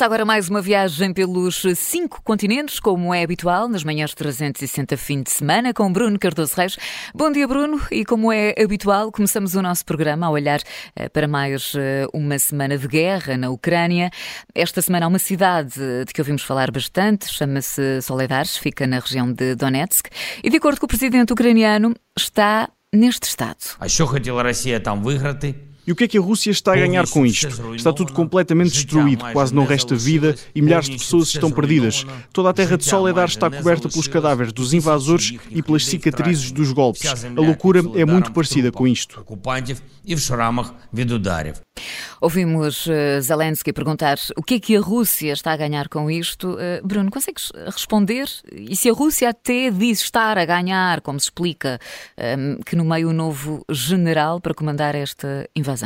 Começa agora mais uma viagem pelos cinco continentes, como é habitual, nas manhãs 360 fim de semana, com Bruno Cardoso Reis. Bom dia, Bruno, e como é habitual, começamos o nosso programa a olhar eh, para mais eh, uma semana de guerra na Ucrânia. Esta semana há uma cidade de que ouvimos falar bastante, chama-se Soledar, fica na região de Donetsk, e de acordo com o presidente ucraniano, está neste estado. А e o que é que a Rússia está a ganhar com isto? Está tudo completamente destruído, quase não resta vida e milhares de pessoas estão perdidas. Toda a terra de Soledar é está coberta pelos cadáveres dos invasores e pelas cicatrizes dos golpes. A loucura é muito parecida com isto. Ouvimos eh, Zelensky perguntar o que é que a Rússia está a ganhar com isto. Eh, Bruno, consegues responder? E se a Rússia até diz estar a ganhar, como se explica, ehm, que no meio o novo general para comandar esta invasão?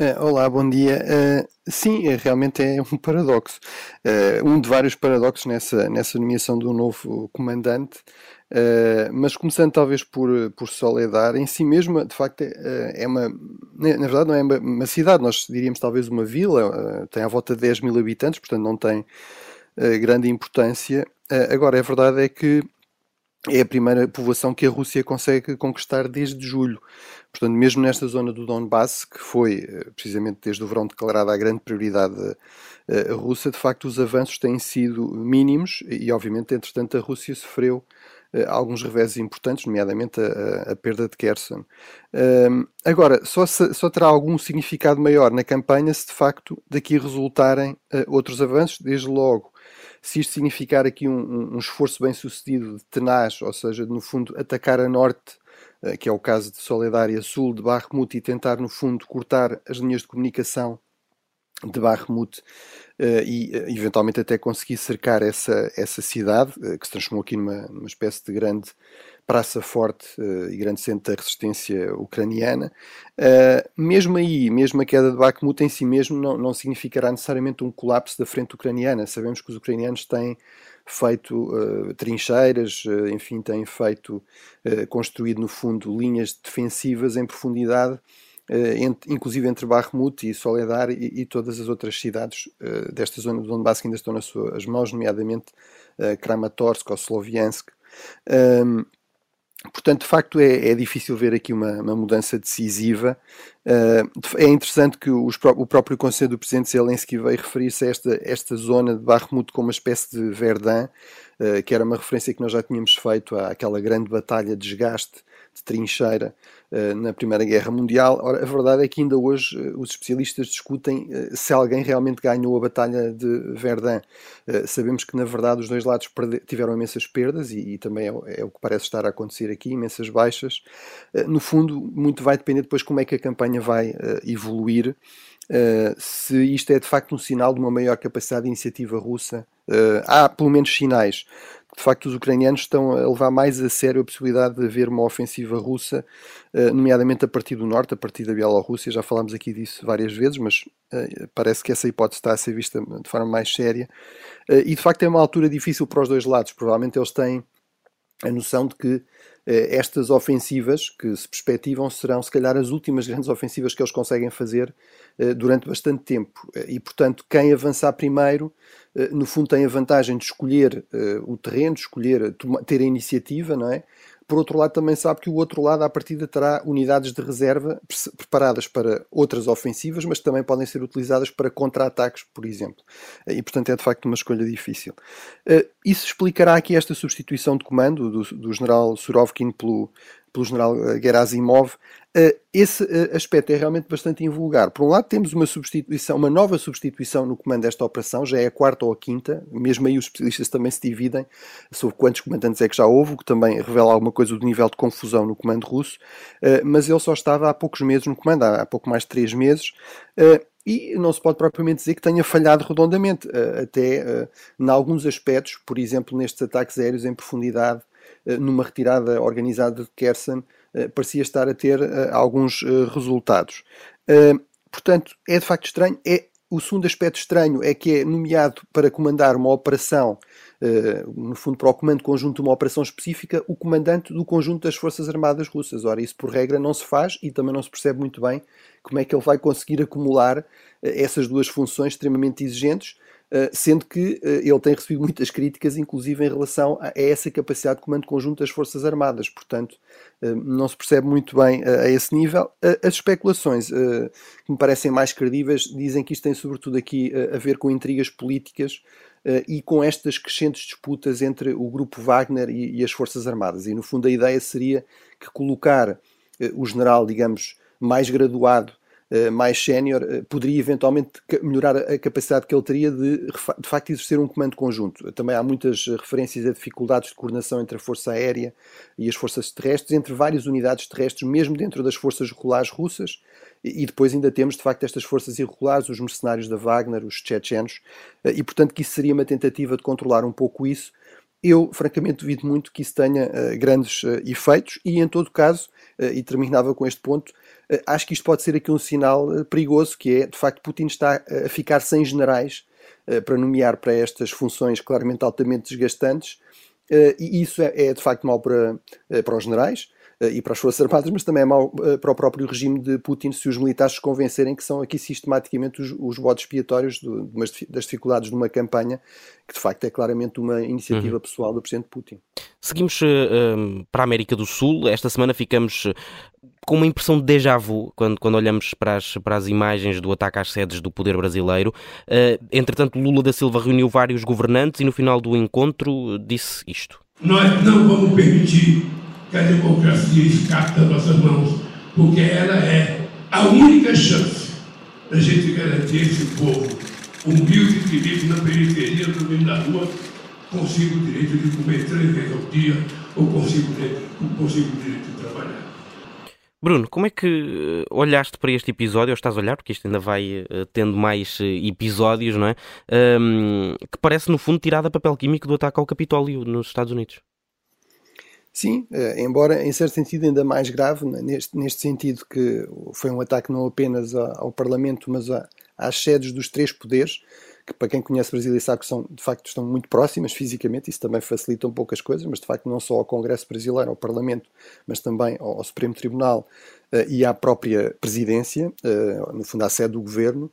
Uh, olá, bom dia. Uh, sim, realmente é um paradoxo. Uh, um de vários paradoxos nessa, nessa nomeação do novo comandante. mas começando talvez por, por Soledar, em si mesma, de facto, é uma. Na verdade, não é uma, uma, cidade, nós diríamos talvez uma vila, tem à volta de 10 mil habitantes, portanto não tem grande importância. agora, a verdade é que é a primeira povoação que a Rússia consegue conquistar desde julho. Portanto, mesmo nesta zona do Donbass, que foi eh, precisamente desde o verão declarada a grande prioridade uh, russa, de facto os avanços têm sido mínimos e, obviamente, entretanto, a Rússia sofreu uh, alguns reveses importantes, nomeadamente a, a perda de Kherson. Agora, só, se, só terá algum significado maior na campanha se de facto daqui resultarem outros avanços, desde logo se isto significar aqui um, um, esforço bem sucedido de tenaz, ou seja, no fundo atacar a norte eh, que é o caso de Solidária Sul de Barremut, e tentar, no fundo, cortar as linhas de comunicação de Barremut uh, e uh, eventualmente até conseguir cercar essa, essa cidade, que se transformou aqui numa, numa espécie de grande praça forte e grande centro da resistência ucraniana. mesmo aí, mesmo a queda de Bakhmut em si mesmo não, não significará necessariamente um colapso da frente ucraniana. Sabemos que os ucranianos têm feito uh, trincheiras, uh, enfim, tem feito, uh, construído no fundo linhas defensivas em profundidade, inclusive entre Bakhmut e Soledar e, e, todas as outras cidades desta zona do Donbass que ainda estão nas suas mãos, nomeadamente Kramatorsk ou Sloviansk. Um, Portanto, de facto, é, é difícil ver aqui uma, uma mudança decisiva. Uh, é interessante que os, o próprio Conselho do Presidente Zelensky veio referir-se a esta, esta zona de Barremut como uma espécie de Verdun, uh, que era uma referência que nós já tínhamos feito àquela grande batalha de desgaste de trincheira na Primeira Guerra Mundial. Ora, a verdade é que ainda hoje uh, os especialistas discutem uh, se alguém realmente ganhou a Batalha de Verdun. sabemos que, na verdade, os dois lados tiveram imensas perdas e, e também é, é, o que parece estar a acontecer aqui, imensas baixas. no fundo, muito vai depender depois como é que a campanha vai evoluir. Se isto é de facto um sinal de uma maior capacidade de iniciativa russa. Há pelo menos sinais de facto os ucranianos estão a levar mais a sério a possibilidade de haver uma ofensiva russa, uh, nomeadamente a partir do norte, a partir da Bielorrússia. Já falámos aqui disso várias vezes, mas parece que essa hipótese está a ser vista de forma mais séria. e de facto é uma altura difícil para os dois lados. Provavelmente eles têm a noção de que eh, estas ofensivas que se perspectivam serão, se calhar, as últimas grandes ofensivas que eles conseguem fazer eh, durante bastante tempo. Eh, e, portanto, quem avançar primeiro, no fundo, tem a vantagem de escolher o terreno, de escolher, ter a iniciativa, não é? Por outro lado, também sabe que o outro lado, à partida, terá unidades de reserva preparadas para outras ofensivas, mas também podem ser utilizadas para contra-ataques, por exemplo. E, portanto, é de facto uma escolha difícil. Eh, isso explicará aqui esta substituição de comando do, do general Surovkin pelo, pelo general eh, Gerasimov, eh, esse eh, aspecto é realmente bastante invulgar. Por um lado, temos uma substituição, uma nova substituição no comando desta operação, já é a quarta ou a quinta, mesmo aí os especialistas também se dividem sobre quantos comandantes é que já houve, o que também revela alguma coisa do nível de confusão no comando russo, mas ele só estava há poucos meses no comando, há pouco mais de três meses, e não se pode propriamente dizer que tenha falhado redondamente, até em alguns aspectos, por exemplo, nestes ataques aéreos em profundidade numa retirada organizada de Kherson, eh, parecia estar a ter eh, alguns resultados. Portanto, é de facto estranho. É o segundo aspecto estranho é que é nomeado para comandar uma operação, no fundo para o comando conjunto de uma operação específica, o comandante do conjunto das Forças Armadas Russas. Ora, isso por regra não se faz e também não se percebe muito bem como é que ele vai conseguir acumular essas duas funções extremamente exigentes eh, sendo que eh, ele tem recebido muitas críticas, inclusive em relação a essa capacidade de comando conjunto das Forças Armadas. Portanto, eh, não se percebe muito bem a esse nível. As especulações que me parecem mais credíveis dizem que isto tem sobretudo aqui a ver com intrigas políticas e com estas crescentes disputas entre o grupo Wagner e as Forças Armadas. E, no fundo, a ideia seria que colocar o general, digamos, mais graduado eh, mais sénior, eh, poderia eventualmente melhorar a capacidade que ele teria de, de facto, exercer um comando conjunto. Também há muitas referências a dificuldades de coordenação entre a Força Aérea e as forças terrestres, entre várias unidades terrestres, mesmo dentro das forças regulares russas. E depois ainda temos, de facto, estas forças irregulares, os mercenários da Wagner, os chechenos, eh, e portanto que isso seria uma tentativa de controlar um pouco isso. Eu, francamente, duvido muito que isso tenha uh, grandes uh, efeitos e, em todo caso, uh, e terminava com este ponto, acho que isto pode ser aqui um sinal perigoso, que é, de facto, Putin está a ficar sem generais para nomear para estas funções claramente altamente desgastantes, e isso é, é de facto mau para, para os generais e para as Forças Armadas, mas também é mau para o próprio regime de Putin se os militares se convencerem que são aqui sistematicamente os, os bodes expiatórios do, das dificuldades de uma campanha que de facto é claramente uma iniciativa uhum. pessoal do Presidente Putin. Seguimos uh, para a América do Sul. Esta semana ficamos com uma impressão de déjà vu quando, quando olhamos para as, para as imagens do ataque às sedes do poder brasileiro. Uh, entretanto, Lula da Silva reuniu vários governantes e no final do encontro disse isto. Nós não vamos permitir que a democracia escape das nossas mãos, porque ela é a única chance da gente garantir esse povo humilde que vive na periferia, do meio da rua, consiga o direito de comer três vezes ao dia ou consiga, o direito de trabalhar. Bruno, como é que eh, olhaste para este episódio, ou estás a olhar, porque isto ainda vai uh, tendo mais uh, episódios, não é? Um, que parece, no fundo, tirada a papel químico do ataque ao Capitólio nos Estados Unidos. Sim, embora em certo sentido ainda mais grave, né, neste, neste sentido que foi um ataque não apenas ao Parlamento, mas às sedes dos três poderes, que para quem conhece Brasília sabe que são, de facto estão muito próximas fisicamente, isso também facilita um pouco as coisas, mas de facto não só ao Congresso Brasileiro, ao Parlamento, mas também ao, ao Supremo Tribunal uh, e à própria Presidência, uh, no fundo à sede do Governo.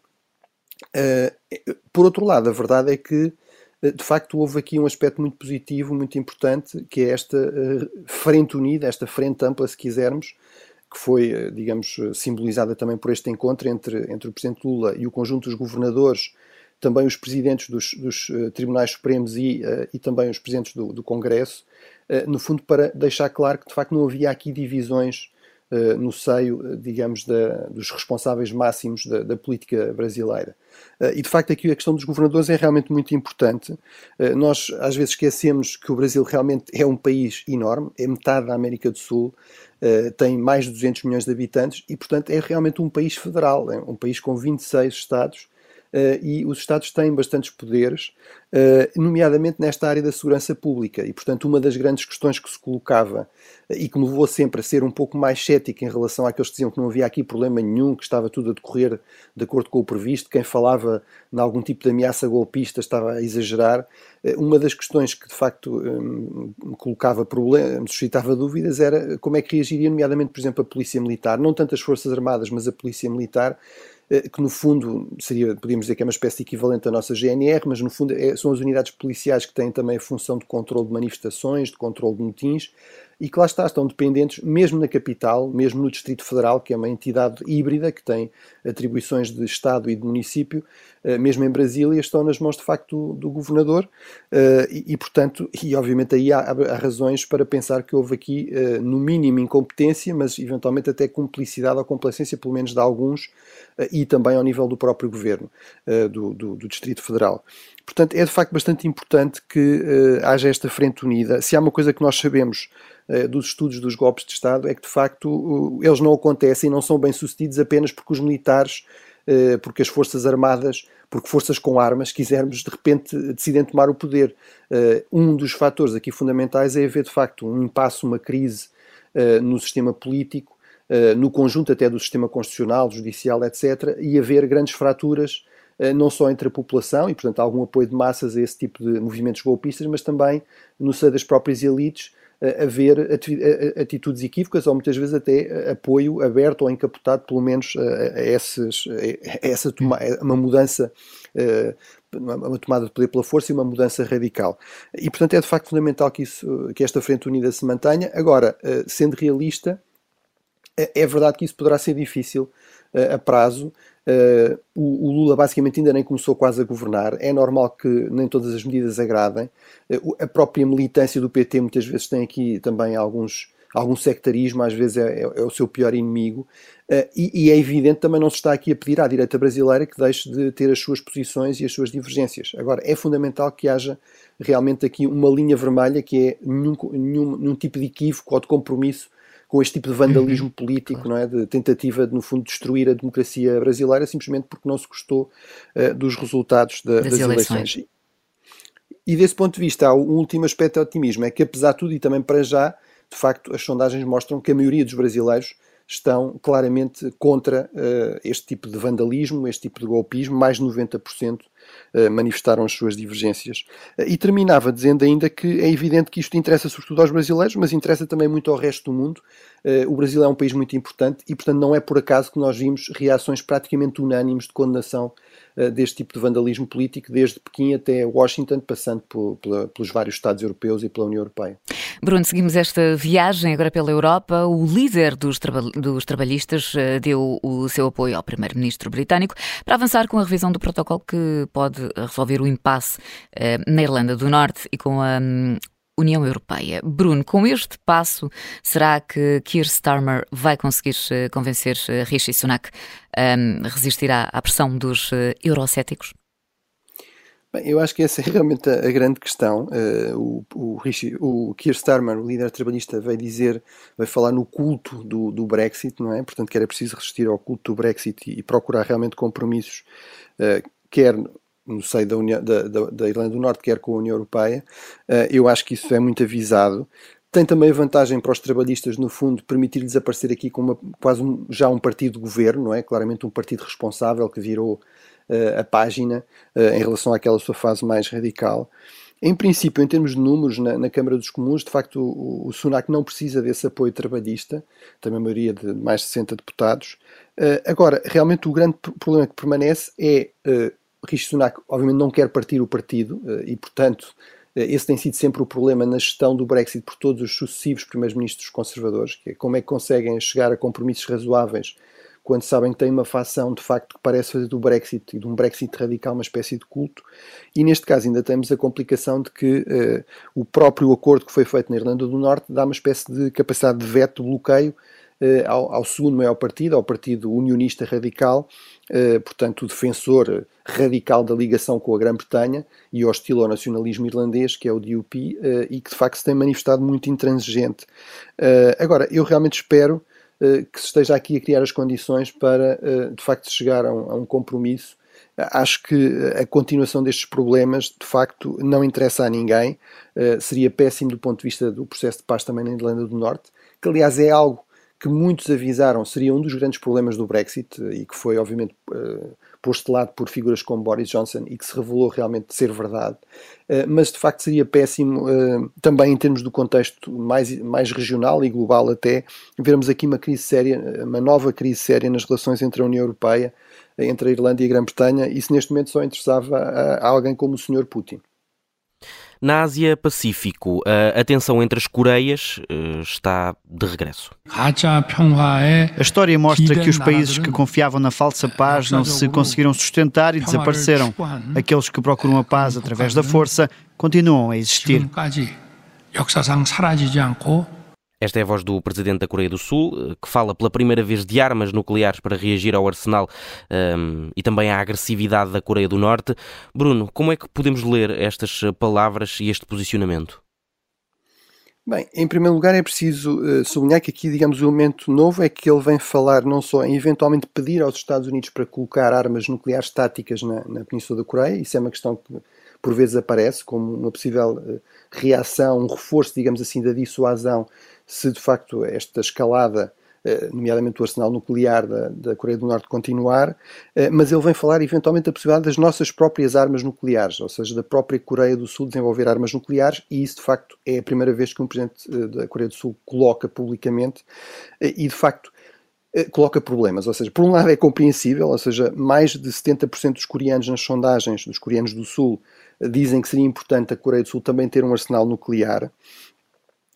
Uh, por outro lado, a verdade é que de facto houve aqui um aspecto muito positivo, muito importante, que é esta frente unida, esta frente ampla, se quisermos, que foi, digamos, simbolizada também por este encontro entre, entre o Presidente Lula e o conjunto dos governadores também os presidentes dos, dos Tribunais Supremos e, e também os presidentes do, do Congresso, no fundo para deixar claro que de facto não havia aqui divisões no seio, digamos, da, dos responsáveis máximos da, da política brasileira. e de facto aqui a questão dos governadores é realmente muito importante. nós às vezes esquecemos que o Brasil realmente é um país enorme, é metade da América do Sul, tem mais de 200 milhões de habitantes e portanto é realmente um país federal, é um país com 26 estados Uh, e os Estados têm bastantes poderes, uh, nomeadamente nesta área da segurança pública. E, portanto, uma das grandes questões que se colocava uh, e que me levou sempre a ser um pouco mais cético em relação àqueles que diziam que não havia aqui problema nenhum, que estava tudo a decorrer de acordo com o previsto, quem falava em algum tipo de ameaça golpista estava a exagerar. uma das questões que, de facto, um, me colocava problema, me suscitava dúvidas era como é que reagiria, nomeadamente, por exemplo, a Polícia Militar, não tanto as Forças Armadas, mas a Polícia Militar que no fundo seria, podíamos dizer que é uma espécie equivalente à nossa GNR, mas no fundo é, são as unidades policiais que têm também a função de controle de manifestações, de controle de motins, e que lá está, estão dependentes, mesmo na capital, mesmo no Distrito Federal, que é uma entidade híbrida, que tem atribuições de Estado e de município, eh, mesmo em Brasília, estão nas mãos de facto do, do governador, eh, e, e, portanto, e obviamente aí há, há, razões para pensar que houve aqui, eh, no mínimo, incompetência, mas eventualmente até cumplicidade ou complacência, pelo menos de alguns, e também ao nível do próprio governo do, do, do Distrito Federal. Portanto, é de facto bastante importante que haja esta frente unida. Se há uma coisa que nós sabemos eh, dos estudos dos golpes de Estado é que, de facto, eles não acontecem e não são bem sucedidos apenas porque os militares, eh, porque as Forças Armadas, porque forças com armas, quisermos, de repente decidem tomar o poder. Um dos fatores aqui fundamentais é haver, de facto, um impasse, uma crise no sistema político, no conjunto até do sistema constitucional, judicial, etc., e haver grandes fraturas não só entre a população, e portanto algum apoio de massas a esse tipo de movimentos golpistas, mas também no seio das próprias elites, haver atitudes equívocas ou muitas vezes até apoio aberto ou encapotado, pelo menos a, essas, a essa toma, uma mudança, uma tomada de poder pela força e uma mudança radical. E portanto é de facto fundamental que, isso, que esta Frente Unida se mantenha. Agora, sendo realista, é verdade que isso poderá ser difícil a prazo, Uh, o, o, Lula basicamente ainda nem começou quase a governar. É normal que nem todas as medidas agradem. Uh, a própria militância do PT muitas vezes tem aqui também alguns, algum sectarismo, às vezes é, é, é o seu pior inimigo. Uh, e, e, é evidente também não se está aqui a pedir à direita brasileira que deixe de ter as suas posições e as suas divergências. Agora, é fundamental que haja realmente aqui uma linha vermelha que é nenhum, nenhum, nenhum tipo de equívoco ou de compromisso com este tipo de vandalismo uhum. político, não é? De tentativa de, no fundo, destruir a democracia brasileira simplesmente porque não se gostou uh, dos resultados da, das, das, eleições. eleições. E desse ponto de vista, há um último aspecto de otimismo, é que apesar de tudo e também para já, de facto, as sondagens mostram que a maioria dos brasileiros estão claramente contra uh, este tipo de vandalismo, este tipo de golpismo, mais de 90% uh, manifestaram as suas divergências. Uh, e terminava dizendo ainda que é evidente que isto interessa sobretudo aos brasileiros, mas interessa também muito ao resto do mundo. o Brasil é um país muito importante e, portanto, não é por acaso que nós vimos reações praticamente unânimes de condenação eh, deste tipo de vandalismo político, desde Pequim até Washington, passando por, pelos vários Estados europeus e pela União Europeia. Bruno, seguimos esta viagem agora pela Europa. O líder dos, traba dos trabalhistas eh, deu o seu apoio ao primeiro-ministro britânico para avançar com a revisão do protocolo que pode resolver o impasse eh, na Irlanda do Norte e com a hum, União Europeia. Bruno, com este passo, será que Keir Starmer vai conseguir eh, convencer eh, Rishi Sunak a um, resistir à, pressão dos uh, eurocéticos? Bem, eu acho que essa é realmente a, a grande questão. Uh, o, o, Rishi, o Keir Starmer, o líder trabalhista, vai dizer, vai falar no culto do, do, Brexit, não é? Portanto, que era preciso resistir ao culto do Brexit e, e procurar realmente compromissos, uh, quer no seio da, União, da, da, da, Irlanda do Norte, quer com a União Europeia. Uh, eu acho que isso é muito avisado. Tem também a vantagem para os trabalhistas, no fundo, permitir-lhes aparecer aqui com quase um, já um partido de governo, não é? Claramente um partido responsável que virou uh, a página uh, em relação àquela sua fase mais radical. Em princípio, em termos de números na, na Câmara dos Comuns, de facto, o, o, Sunak não precisa desse apoio trabalhista, tem uma maioria de mais de 60 deputados. Uh, agora, realmente o grande problema que permanece é Rishi Sunak, obviamente, não quer partir o partido eh, e, portanto, eh, esse tem sido sempre o problema na gestão do Brexit por todos os sucessivos primeiros-ministros conservadores, que é como é que conseguem chegar a compromissos razoáveis quando sabem que tem uma facção de facto que parece fazer do Brexit e de um Brexit radical uma espécie de culto. E neste caso ainda temos a complicação de que uh, o próprio acordo que foi feito na Irlanda do Norte dá uma espécie de capacidade de veto, de bloqueio ao, ao, segundo maior partido, ao Partido Unionista Radical, eh, portanto, o defensor radical da ligação com a Grã-Bretanha e hostil ao nacionalismo irlandês, que é o DUP, eh, e que de facto se tem manifestado muito intransigente. Eh, agora, eu realmente espero que se esteja aqui a criar as condições para, de facto, chegar a um, a um compromisso acho que a continuação destes problemas de facto não interessa a ninguém, seria péssimo do ponto de vista do processo de paz também na Irlanda do Norte, que aliás é algo que muitos avisaram seria um dos grandes problemas do Brexit e que foi, obviamente, uh, posto de lado por figuras como Boris Johnson e que se revelou realmente ser verdade. Uh, mas, de facto, seria péssimo, também em termos do contexto mais, mais regional e global até, vermos aqui uma crise séria, uma nova crise séria nas relações entre a União Europeia, entre a Irlanda e a Grã-Bretanha. Isso, neste momento, só interessava a, a alguém como o Sr. Putin. Na Ásia-Pacífico, a tensão entre as Coreias eh, está de regresso. A história mostra que os países que confiavam na falsa paz não se conseguiram sustentar e desapareceram. Aqueles que procuram a paz através da força continuam a existir. Esta é a voz do presidente da Coreia do Sul, eh, que fala pela primeira vez de armas nucleares para reagir ao arsenal um, ehm, e também à agressividade da Coreia do Norte. Bruno, como é que podemos ler estas palavras e este posicionamento? Bem, em primeiro lugar é preciso uh, sublinhar que aqui, digamos, o elemento novo é que ele vem falar não só em eventualmente pedir aos Estados Unidos para colocar armas nucleares táticas na, na Península da Coreia, isso é uma questão que por vezes aparece como uma possível uh, reação, um reforço, digamos assim, da dissuasão se de facto esta escalada nomeadamente o arsenal nuclear da, da Coreia do Norte, continuar, mas ele vem falar eventualmente da possibilidade das nossas próprias armas nucleares, ou seja, da própria Coreia do Sul desenvolver armas nucleares, e isso de facto é a primeira vez que um presidente da Coreia do Sul coloca publicamente, e de facto coloca problemas, ou seja, por um lado é compreensível, ou seja, mais de 70% dos coreanos nas sondagens, dos coreanos do Sul, dizem que seria importante a Coreia do Sul também ter um arsenal nuclear.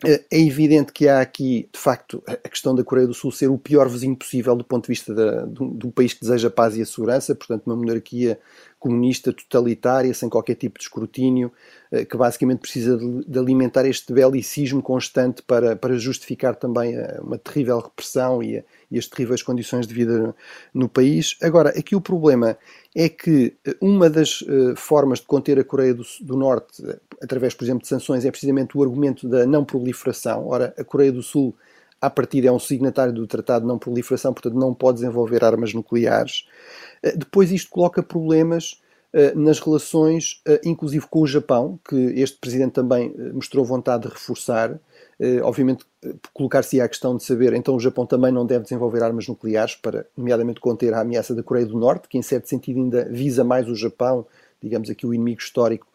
É evidente que há aqui, de facto, a questão da Coreia do Sul ser o pior vizinho possível do ponto de vista de, de um país que deseja paz e a segurança, portanto, uma monarquia comunista totalitária, sem qualquer tipo de escrutínio, eh, que basicamente precisa de, alimentar este belicismo constante para, para justificar também eh, uma terrível repressão e, e as terríveis condições de vida no país. Agora, aqui o problema é que eh, uma das formas de conter a Coreia do, do Norte, através, por exemplo, de sanções, é precisamente o argumento da não proliferação. Ora, a Coreia do Sul à partida é um signatário do Tratado de Não Proliferação, portanto não pode desenvolver armas nucleares. Eh, depois isto coloca problemas eh, nas relações, eh, inclusive com o Japão, que este presidente também mostrou vontade de reforçar. Obviamente, colocar-se a questão de saber, então o Japão também não deve desenvolver armas nucleares para, nomeadamente, conter a ameaça da Coreia do Norte, que em certo sentido ainda visa mais o Japão, digamos aqui o inimigo histórico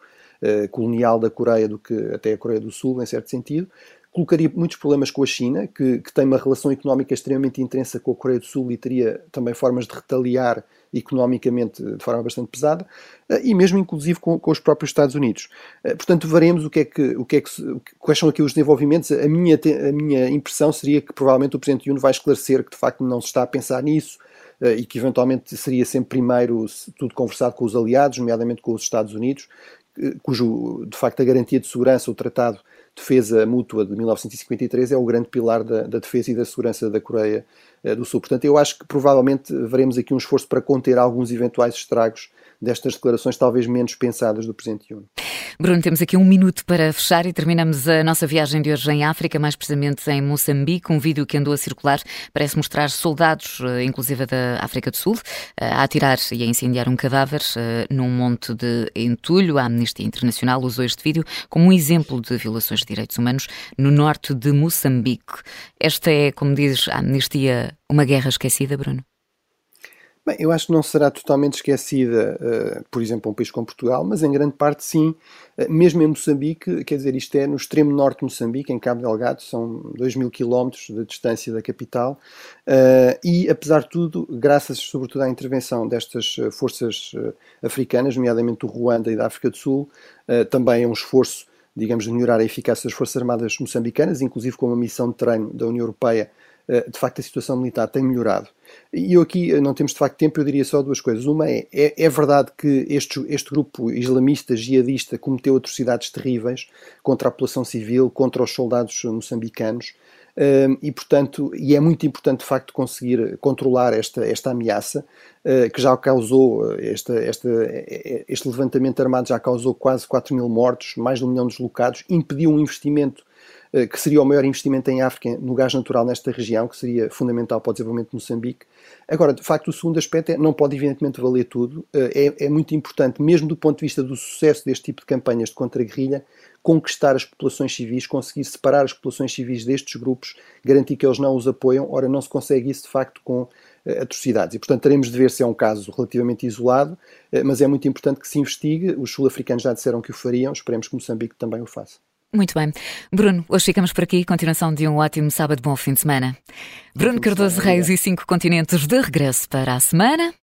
colonial da Coreia do que até a Coreia do Sul, em certo sentido colocaria muitos problemas com a China, que, que, tem uma relação económica extremamente intensa com a Coreia do Sul e teria também formas de retaliar economicamente de forma bastante pesada, eh, e mesmo inclusive com, com os próprios Estados Unidos. Eh, portanto, veremos o que é que, o que é que, quais são aqui os desenvolvimentos. A minha, a minha impressão seria que provavelmente o Presidente Yuno vai esclarecer que de facto não se está a pensar nisso, eh, e que eventualmente seria sempre primeiro tudo conversado com os aliados, nomeadamente com os Estados Unidos, cujo de facto a garantia de segurança, o tratado defesa mútua de 1953 é o grande pilar da, da defesa e da segurança da Coreia eh, do Sul. Portanto, eu acho que provavelmente veremos aqui um esforço para conter alguns eventuais estragos destas declarações talvez menos pensadas do Presidente Yuno. Bruno, temos aqui um minuto para fechar e terminamos a nossa viagem de hoje em África, mais precisamente em Moçambique. Um vídeo que andou a circular parece mostrar soldados, eh, inclusive da África do Sul, eh, a atirar e a incendiar um cadáver eh, num monte de entulho. A Amnistia Internacional usou este vídeo como um exemplo de violações de direitos humanos no norte de Moçambique. Esta é, como diz a Amnistia, uma guerra esquecida, Bruno? Bem, eu acho que não será totalmente esquecida, uh, por exemplo, um país como Portugal, mas em grande parte sim, uh, mesmo em Moçambique, quer dizer, isto é no extremo norte de Moçambique, em Cabo Delgado, são 2 mil quilómetros de distância da capital, uh, e apesar de tudo, graças sobretudo à intervenção destas forças africanas, nomeadamente do Ruanda e da África do Sul, também é um esforço, digamos, de melhorar a eficácia das Forças Armadas moçambicanas, inclusive com uma missão de treino da União Europeia de facto a situação militar tem melhorado. E eu aqui eh, não temos de facto tempo, eu diria só duas coisas. Uma é, é, é verdade que este, este grupo islamista, jihadista, cometeu atrocidades terríveis contra a população civil, contra os soldados moçambicanos, um, e portanto, e é muito importante de facto conseguir controlar esta, esta ameaça, uh, que já causou, esta, esta, este levantamento armado já causou quase 4 mil mortos, mais de um milhão de deslocados, impediu um investimento eh, que seria o maior investimento em África no gás natural nesta região, que seria fundamental para o desenvolvimento de Moçambique. Agora, de facto, o segundo aspecto é, não pode evidentemente valer tudo, eh, é, é muito importante, mesmo do ponto de vista do sucesso deste tipo de campanhas de contra-guerrilha, conquistar as populações civis, conseguir separar as populações civis destes grupos, garantir que eles não os apoiam. Ora, não se consegue isso de facto com uh, atrocidades. E, portanto, teremos de ver se é um caso relativamente isolado, mas é muito importante que se investigue. Os sul-africanos já disseram que o fariam, esperemos que Moçambique também o faça. Muito bem. Bruno, hoje ficamos por aqui. Continuação de um ótimo sábado, bom fim de semana. Bruno Cardoso Reis e cinco continentes de regresso para a semana.